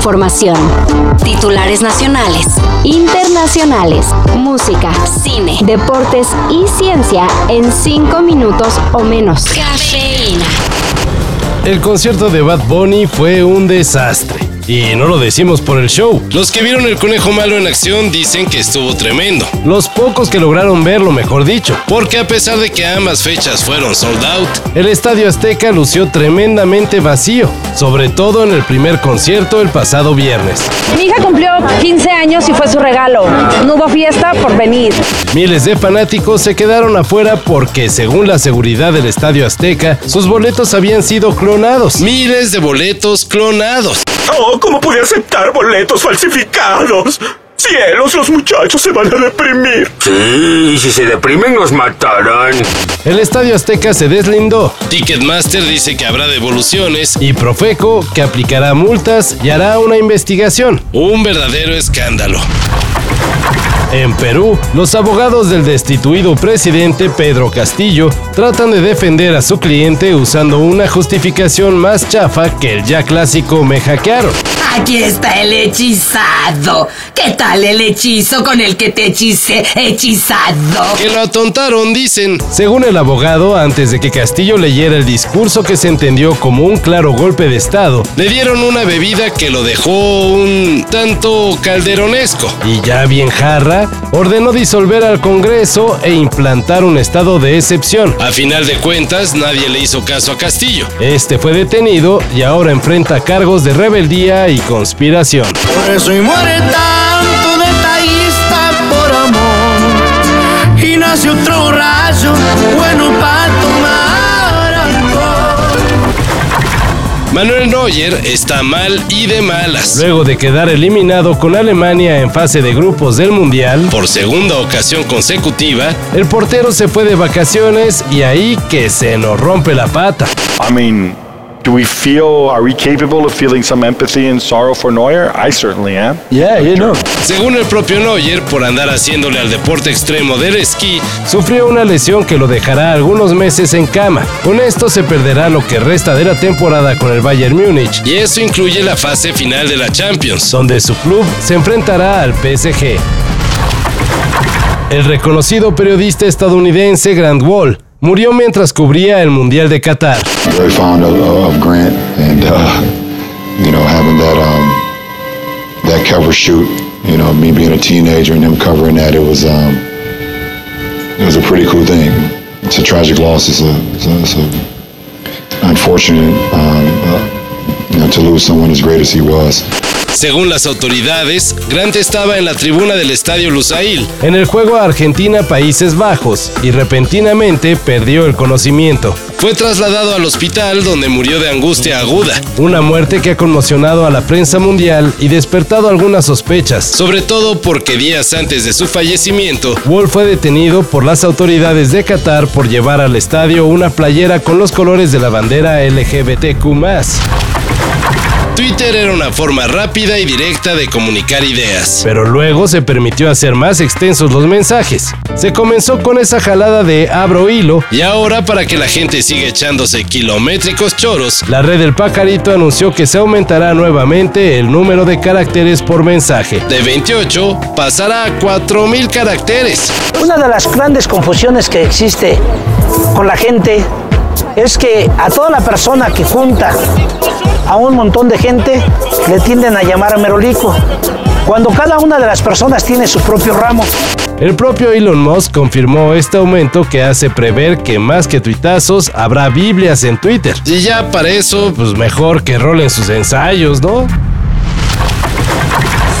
información. Titulares nacionales, internacionales, música, cine, deportes y ciencia en 5 minutos o menos. Cafeína. El concierto de Bad Bunny fue un desastre. Y no lo decimos por el show. Los que vieron el conejo malo en acción dicen que estuvo tremendo. Los pocos que lograron verlo, mejor dicho. Porque a pesar de que ambas fechas fueron sold out, el Estadio Azteca lució tremendamente vacío, sobre todo en el primer concierto el pasado viernes. Mi hija cumplió 15 años y fue su regalo. No hubo fiesta por venir. Miles de fanáticos se quedaron afuera porque, según la seguridad del Estadio Azteca, sus boletos habían sido clonados. Miles de boletos clonados. Oh, ¿cómo pude aceptar boletos falsificados? ¡Cielos, los muchachos se van a deprimir! Sí, si se deprimen nos matarán. El Estadio Azteca se deslindó. Ticketmaster dice que habrá devoluciones y Profeco que aplicará multas y hará una investigación. Un verdadero escándalo. En Perú, los abogados del destituido presidente Pedro Castillo tratan de defender a su cliente usando una justificación más chafa que el ya clásico me hackearon. Aquí está el hechizado. ¿Qué tal el hechizo con el que te hechicé hechizado? Que lo atontaron, dicen. Según el abogado, antes de que Castillo leyera el discurso que se entendió como un claro golpe de Estado, le dieron una bebida que lo dejó un tanto calderonesco. Y ya bien jarra, ordenó disolver al Congreso e implantar un estado de excepción. A final de cuentas, nadie le hizo caso a Castillo. Este fue detenido y ahora enfrenta cargos de rebeldía y conspiración. Por eso y muere tanto detallista por amor y nace otro rayo bueno para tomar alcohol. Manuel Neuer está mal y de malas. Luego de quedar eliminado con Alemania en fase de grupos del Mundial, por segunda ocasión consecutiva, el portero se fue de vacaciones y ahí que se nos rompe la pata. I mean, do we feel, are we capable of feeling some empathy and sorrow for Neuer? I certainly am. Yeah, you know. Según el propio Neuer, por andar haciéndole al deporte extremo del esquí, sufrió una lesión que lo dejará algunos meses en cama. Con esto se perderá lo que resta de la temporada con el Bayern Múnich. Y eso incluye la fase final de la Champions, donde su club se enfrentará al PSG. El reconocido periodista estadounidense Grant Wall murió mientras cubría el Mundial de Qatar. Very fond of, Grant and uh, you know having that um, that cover shoot. You know, me being a teenager and him covering that, it was um, it was a pretty cool thing. It's a tragic loss. It's a, unfortunate um, uh, you know, to lose someone as great as he was. Según las autoridades, Grant estaba en la tribuna del estadio Lusail en el juego Argentina-Países Bajos y repentinamente perdió el conocimiento. Fue trasladado al hospital donde murió de angustia aguda. Una muerte que ha conmocionado a la prensa mundial y despertado algunas sospechas. Sobre todo porque días antes de su fallecimiento, Wall fue detenido por las autoridades de Qatar por llevar al estadio una playera con los colores de la bandera LGBTQ. Twitter era una forma rápida y directa de comunicar ideas. Pero luego se permitió hacer más extensos los mensajes. Se comenzó con esa jalada de abro hilo. Y ahora para que la gente siga echándose kilométricos choros, la red del pajarito anunció que se aumentará nuevamente el número de caracteres por mensaje. De 28 pasará a 4000 caracteres. Una de las grandes confusiones que existe con la gente es que a toda la persona que junta a un montón de gente le tienden a llamar a merolico, cuando cada una de las personas tiene su propio ramo. El propio Elon Musk confirmó este aumento que hace prever que más que tuitazos habrá Biblias en Twitter. Y ya para eso, pues mejor que rolen sus ensayos, ¿no?